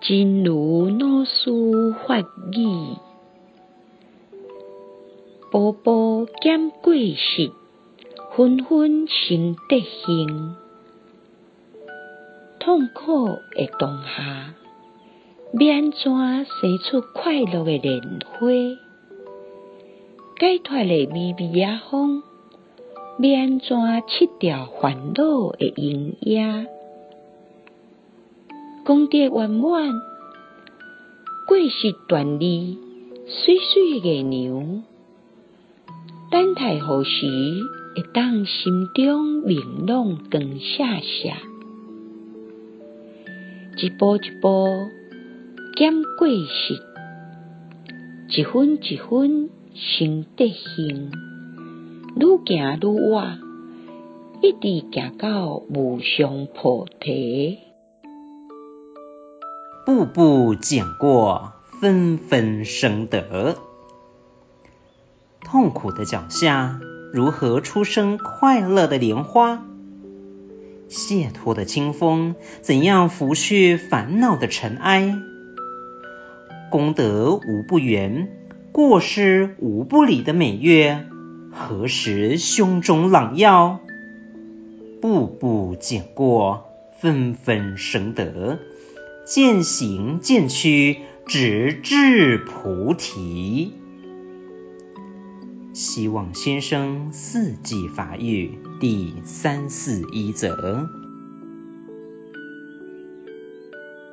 真如老师法语，步步减过失，纷纷成德行。痛苦的当下，要安怎生出快乐的莲花？解脱的微微仔风，要安怎去掉烦恼的阴影？功德圆满，过失断离，水水的娘，等待何时会当心中明朗光闪闪？一步一步减过失，一分一分生德行，愈行愈远，一直行到无上菩提。步步减过，分分生得。痛苦的脚下，如何出生快乐的莲花？解脱的清风，怎样拂去烦恼的尘埃？功德无不圆，过失无不理的美月，何时胸中朗耀？步步减过，分分生得。渐行渐趋，直至菩提。希望先生四季法语第三四一则。